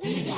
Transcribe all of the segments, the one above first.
I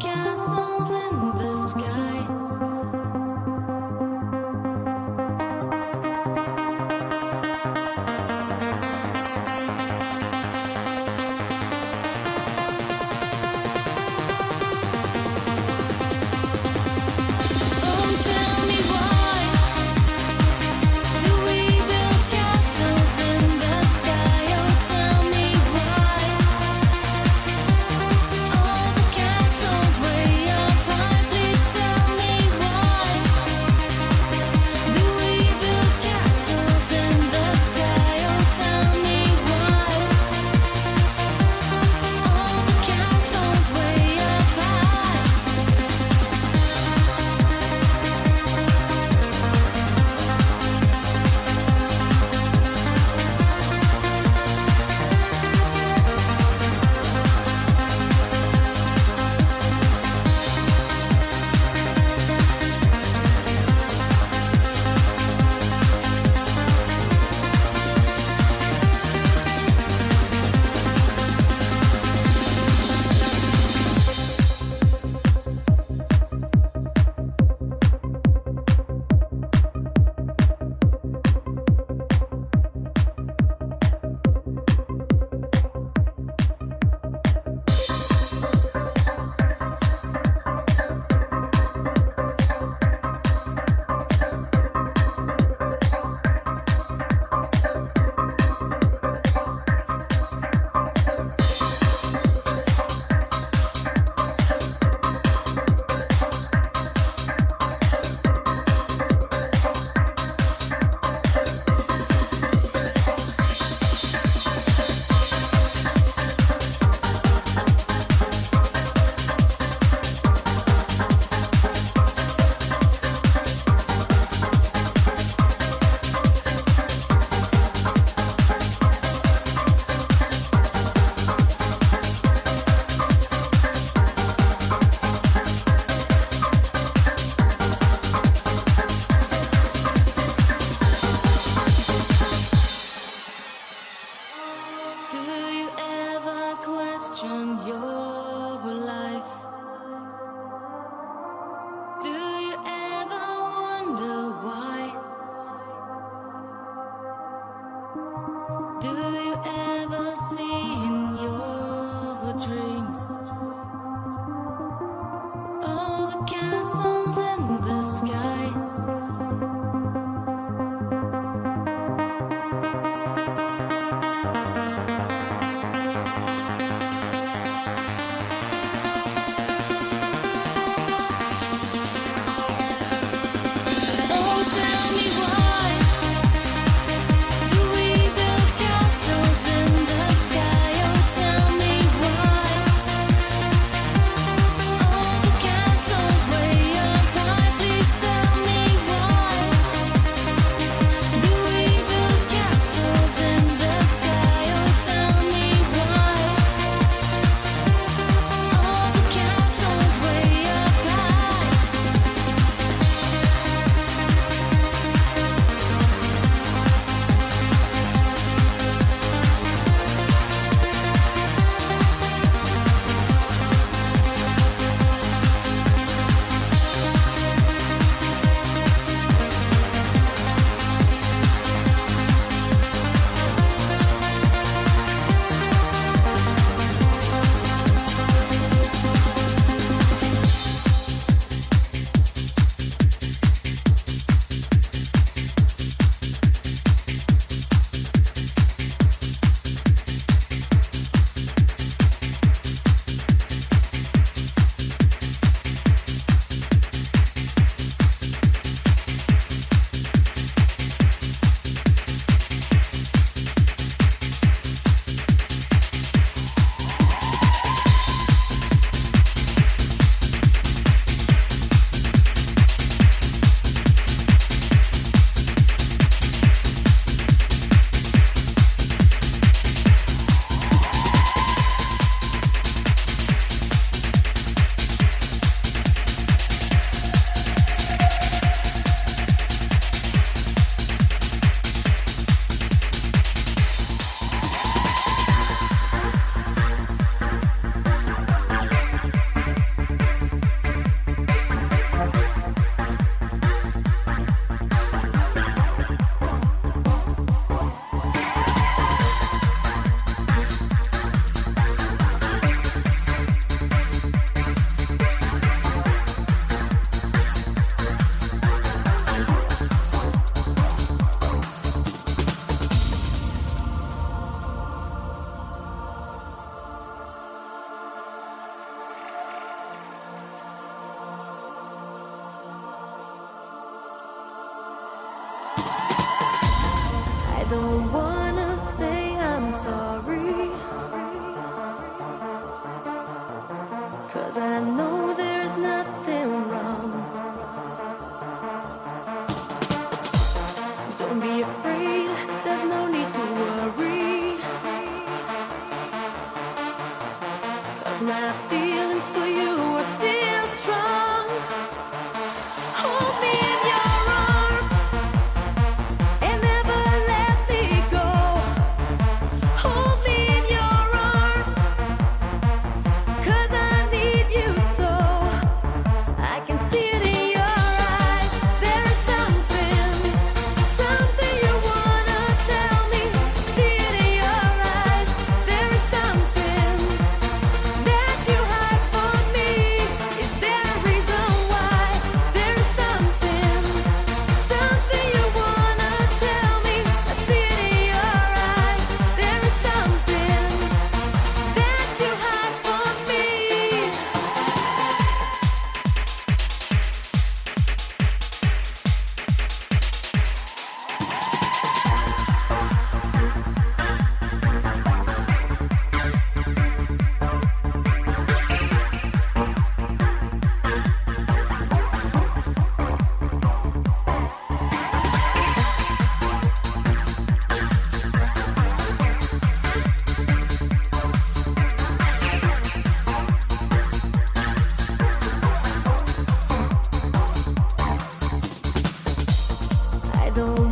Castles in the sky? Sky? Don't wanna don't